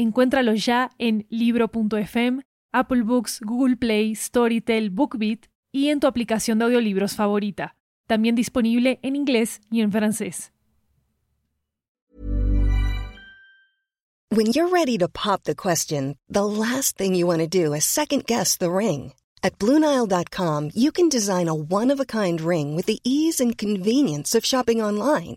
Encuéntralo ya en libro.fm, Apple Books, Google Play, Storytel, BookBeat y en tu aplicación de audiolibros favorita. También disponible en inglés y en francés. When you're ready to pop the question, the last thing you want to do is second guess the ring. At Bluenile.com, you can design a one of a kind ring with the ease and convenience of shopping online.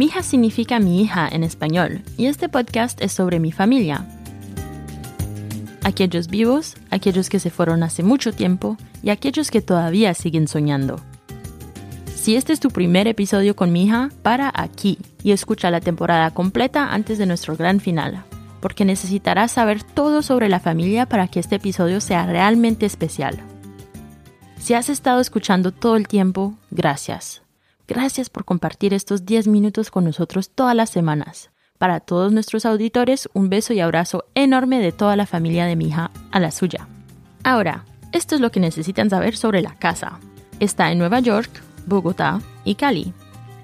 Mija significa mi hija en español y este podcast es sobre mi familia. Aquellos vivos, aquellos que se fueron hace mucho tiempo y aquellos que todavía siguen soñando. Si este es tu primer episodio con mi hija, para aquí y escucha la temporada completa antes de nuestro gran final, porque necesitarás saber todo sobre la familia para que este episodio sea realmente especial. Si has estado escuchando todo el tiempo, gracias. Gracias por compartir estos 10 minutos con nosotros todas las semanas. Para todos nuestros auditores, un beso y abrazo enorme de toda la familia de mi hija a la suya. Ahora, esto es lo que necesitan saber sobre la casa. Está en Nueva York, Bogotá y Cali.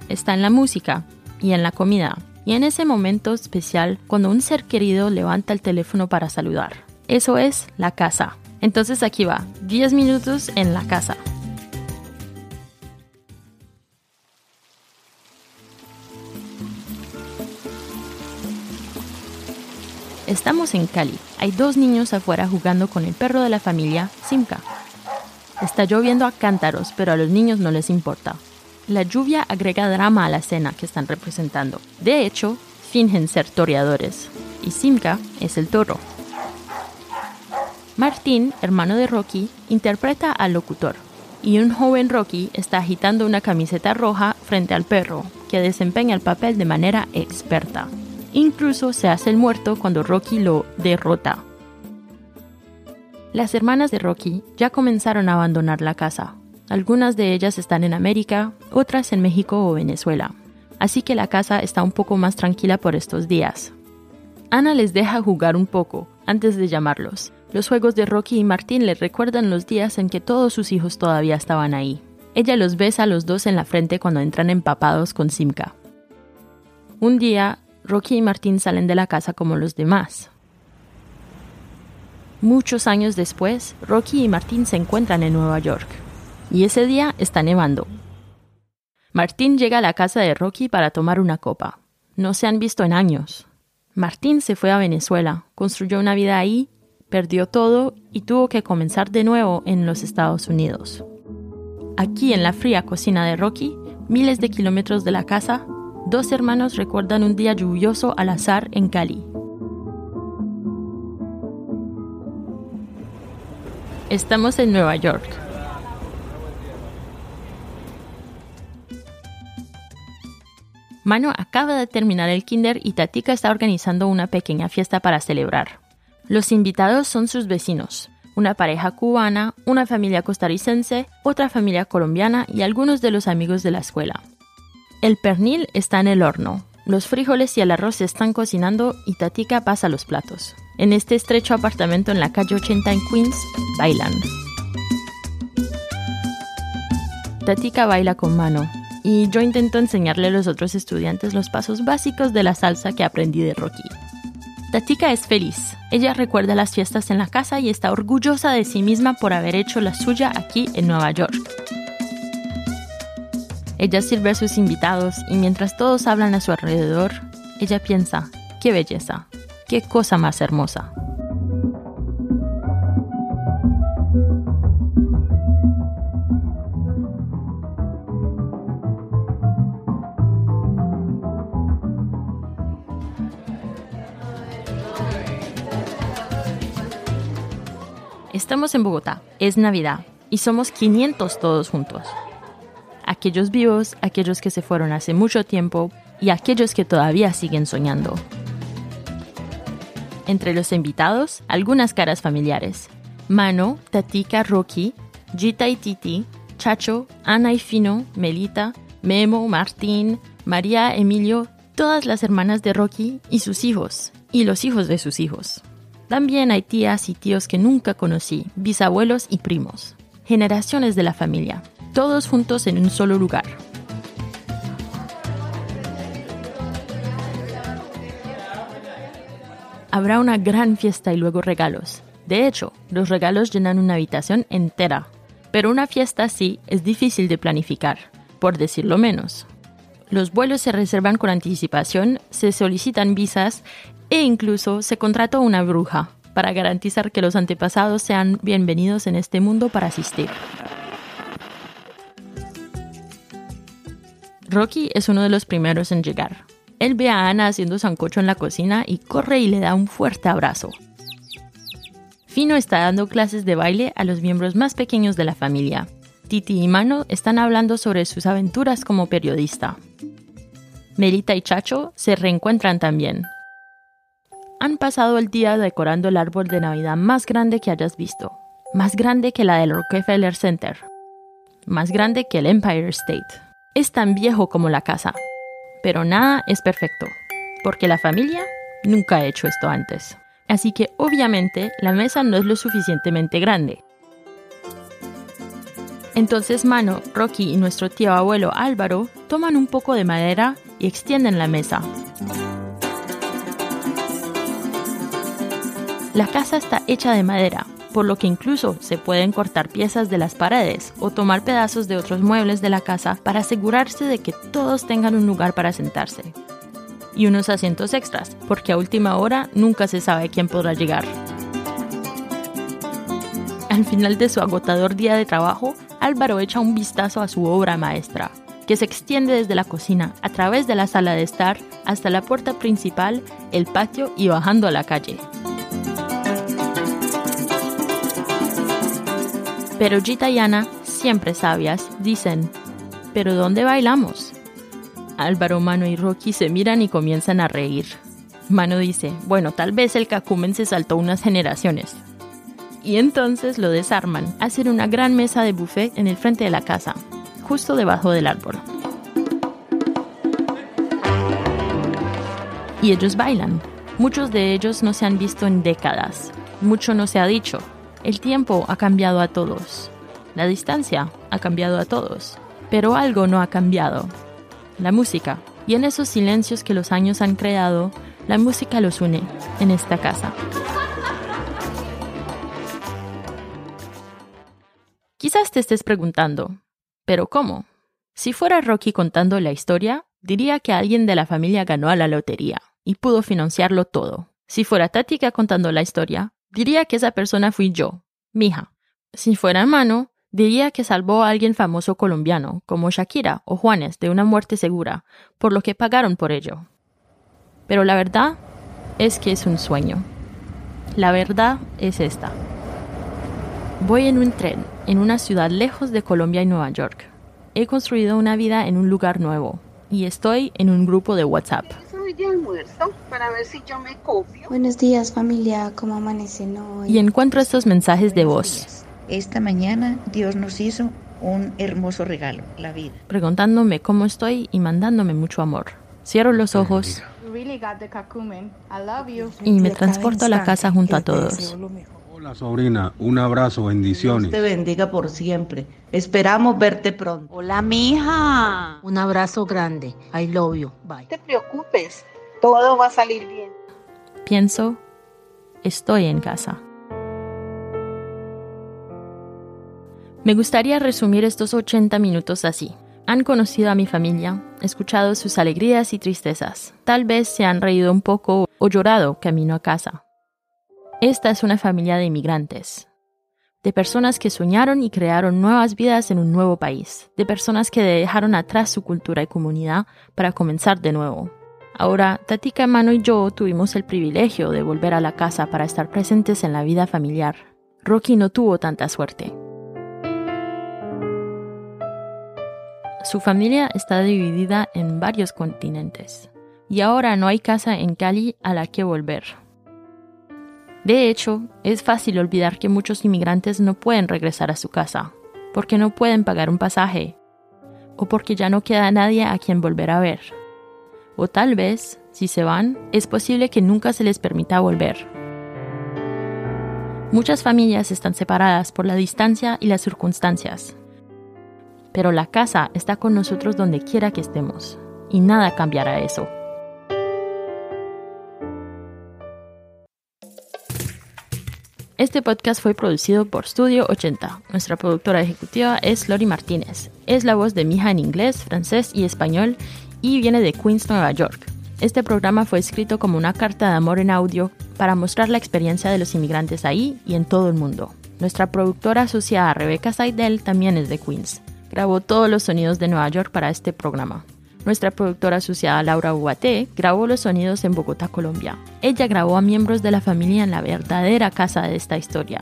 Está en la música y en la comida. Y en ese momento especial cuando un ser querido levanta el teléfono para saludar. Eso es la casa. Entonces aquí va, 10 minutos en la casa. Estamos en Cali. Hay dos niños afuera jugando con el perro de la familia, Simka. Está lloviendo a cántaros, pero a los niños no les importa. La lluvia agrega drama a la escena que están representando. De hecho, fingen ser toreadores. Y Simka es el toro. Martín, hermano de Rocky, interpreta al locutor. Y un joven Rocky está agitando una camiseta roja frente al perro, que desempeña el papel de manera experta. Incluso se hace el muerto cuando Rocky lo derrota. Las hermanas de Rocky ya comenzaron a abandonar la casa. Algunas de ellas están en América, otras en México o Venezuela. Así que la casa está un poco más tranquila por estos días. Ana les deja jugar un poco antes de llamarlos. Los juegos de Rocky y Martín les recuerdan los días en que todos sus hijos todavía estaban ahí. Ella los besa a los dos en la frente cuando entran empapados con Simka. Un día, Rocky y Martín salen de la casa como los demás. Muchos años después, Rocky y Martín se encuentran en Nueva York. Y ese día está nevando. Martín llega a la casa de Rocky para tomar una copa. No se han visto en años. Martín se fue a Venezuela, construyó una vida ahí, perdió todo y tuvo que comenzar de nuevo en los Estados Unidos. Aquí en la fría cocina de Rocky, miles de kilómetros de la casa, dos hermanos recuerdan un día lluvioso al azar en Cali. Estamos en Nueva York. Mano acaba de terminar el kinder y Tatika está organizando una pequeña fiesta para celebrar. Los invitados son sus vecinos, una pareja cubana, una familia costarricense, otra familia colombiana y algunos de los amigos de la escuela. El pernil está en el horno. Los frijoles y el arroz se están cocinando y Tatika pasa los platos. En este estrecho apartamento en la calle 80 en Queens, bailan. Tatika baila con mano y yo intento enseñarle a los otros estudiantes los pasos básicos de la salsa que aprendí de Rocky. Tatika es feliz. Ella recuerda las fiestas en la casa y está orgullosa de sí misma por haber hecho la suya aquí en Nueva York. Ella sirve a sus invitados y mientras todos hablan a su alrededor, ella piensa, qué belleza, qué cosa más hermosa. Estamos en Bogotá, es Navidad y somos 500 todos juntos. Aquellos vivos, aquellos que se fueron hace mucho tiempo y aquellos que todavía siguen soñando. Entre los invitados, algunas caras familiares. Mano, Tatica, Rocky, Gita y Titi, Chacho, Ana y Fino, Melita, Memo, Martín, María, Emilio, todas las hermanas de Rocky y sus hijos, y los hijos de sus hijos. También hay tías y tíos que nunca conocí, bisabuelos y primos. Generaciones de la familia, todos juntos en un solo lugar. Habrá una gran fiesta y luego regalos. De hecho, los regalos llenan una habitación entera. Pero una fiesta así es difícil de planificar, por decirlo menos. Los vuelos se reservan con anticipación, se solicitan visas e incluso se contrata una bruja para garantizar que los antepasados sean bienvenidos en este mundo para asistir. Rocky es uno de los primeros en llegar. Él ve a Ana haciendo sancocho en la cocina y corre y le da un fuerte abrazo. Fino está dando clases de baile a los miembros más pequeños de la familia. Titi y Mano están hablando sobre sus aventuras como periodista. Melita y Chacho se reencuentran también, han pasado el día decorando el árbol de Navidad más grande que hayas visto, más grande que la del Rockefeller Center, más grande que el Empire State. Es tan viejo como la casa, pero nada es perfecto, porque la familia nunca ha hecho esto antes. Así que obviamente la mesa no es lo suficientemente grande. Entonces Mano, Rocky y nuestro tío abuelo Álvaro toman un poco de madera y extienden la mesa. La casa está hecha de madera, por lo que incluso se pueden cortar piezas de las paredes o tomar pedazos de otros muebles de la casa para asegurarse de que todos tengan un lugar para sentarse. Y unos asientos extras, porque a última hora nunca se sabe quién podrá llegar. Al final de su agotador día de trabajo, Álvaro echa un vistazo a su obra maestra, que se extiende desde la cocina a través de la sala de estar hasta la puerta principal, el patio y bajando a la calle. Pero Gita y Ana, siempre sabias, dicen, ¿pero dónde bailamos? Álvaro, Mano y Rocky se miran y comienzan a reír. Mano dice, bueno, tal vez el cacumen se saltó unas generaciones. Y entonces lo desarman, hacen una gran mesa de buffet en el frente de la casa, justo debajo del árbol. Y ellos bailan. Muchos de ellos no se han visto en décadas. Mucho no se ha dicho, el tiempo ha cambiado a todos. La distancia ha cambiado a todos. Pero algo no ha cambiado. La música. Y en esos silencios que los años han creado, la música los une en esta casa. Quizás te estés preguntando, ¿pero cómo? Si fuera Rocky contando la historia, diría que alguien de la familia ganó a la lotería y pudo financiarlo todo. Si fuera Tática contando la historia, diría que esa persona fui yo, mi hija. Si fuera hermano, diría que salvó a alguien famoso colombiano, como Shakira o Juanes, de una muerte segura, por lo que pagaron por ello. Pero la verdad es que es un sueño. La verdad es esta. Voy en un tren, en una ciudad lejos de Colombia y Nueva York. He construido una vida en un lugar nuevo y estoy en un grupo de WhatsApp para ver si yo me copio. Buenos días familia, ¿cómo amanecen hoy? Y encuentro estos mensajes de voz. Esta mañana Dios nos hizo un hermoso regalo, la vida. Preguntándome cómo estoy y mandándome mucho amor. Cierro los ojos y me transporto a la casa junto a todos. Hola sobrina, un abrazo, bendiciones. Dios te bendiga por siempre. Esperamos verte pronto. Hola mija, un abrazo grande. I love you. Bye. No te preocupes, todo va a salir bien. Pienso, estoy en casa. Me gustaría resumir estos 80 minutos así. Han conocido a mi familia, escuchado sus alegrías y tristezas. Tal vez se han reído un poco o llorado camino a casa. Esta es una familia de inmigrantes, de personas que soñaron y crearon nuevas vidas en un nuevo país, de personas que dejaron atrás su cultura y comunidad para comenzar de nuevo. Ahora, Tatica, Mano y yo tuvimos el privilegio de volver a la casa para estar presentes en la vida familiar. Rocky no tuvo tanta suerte. Su familia está dividida en varios continentes y ahora no hay casa en Cali a la que volver. De hecho, es fácil olvidar que muchos inmigrantes no pueden regresar a su casa, porque no pueden pagar un pasaje, o porque ya no queda nadie a quien volver a ver. O tal vez, si se van, es posible que nunca se les permita volver. Muchas familias están separadas por la distancia y las circunstancias, pero la casa está con nosotros donde quiera que estemos, y nada cambiará eso. Este podcast fue producido por Studio 80. Nuestra productora ejecutiva es Lori Martínez. Es la voz de Mija en inglés, francés y español y viene de Queens, Nueva York. Este programa fue escrito como una carta de amor en audio para mostrar la experiencia de los inmigrantes ahí y en todo el mundo. Nuestra productora asociada Rebecca Seidel también es de Queens grabó todos los sonidos de Nueva York para este programa. Nuestra productora asociada Laura Ubaté grabó los sonidos en Bogotá, Colombia. Ella grabó a miembros de la familia en la verdadera casa de esta historia.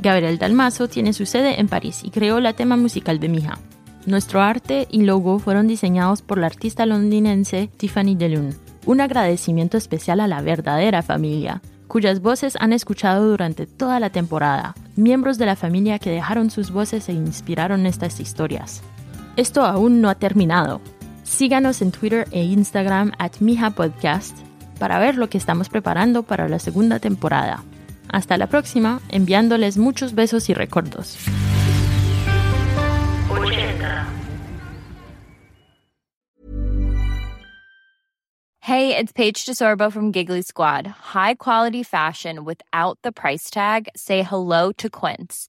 Gabriel Dalmazo tiene su sede en París y creó la tema musical de Mija. Nuestro arte y logo fueron diseñados por la artista londinense Tiffany DeLune. Un agradecimiento especial a la verdadera familia, cuyas voces han escuchado durante toda la temporada, miembros de la familia que dejaron sus voces e inspiraron estas historias. Esto aún no ha terminado. Síganos en Twitter e Instagram at Mija Podcast para ver lo que estamos preparando para la segunda temporada. Hasta la próxima, enviándoles muchos besos y recuerdos. Hey, it's Paige DeSorbo from Giggly Squad. High quality fashion without the price tag. Say hello to Quince.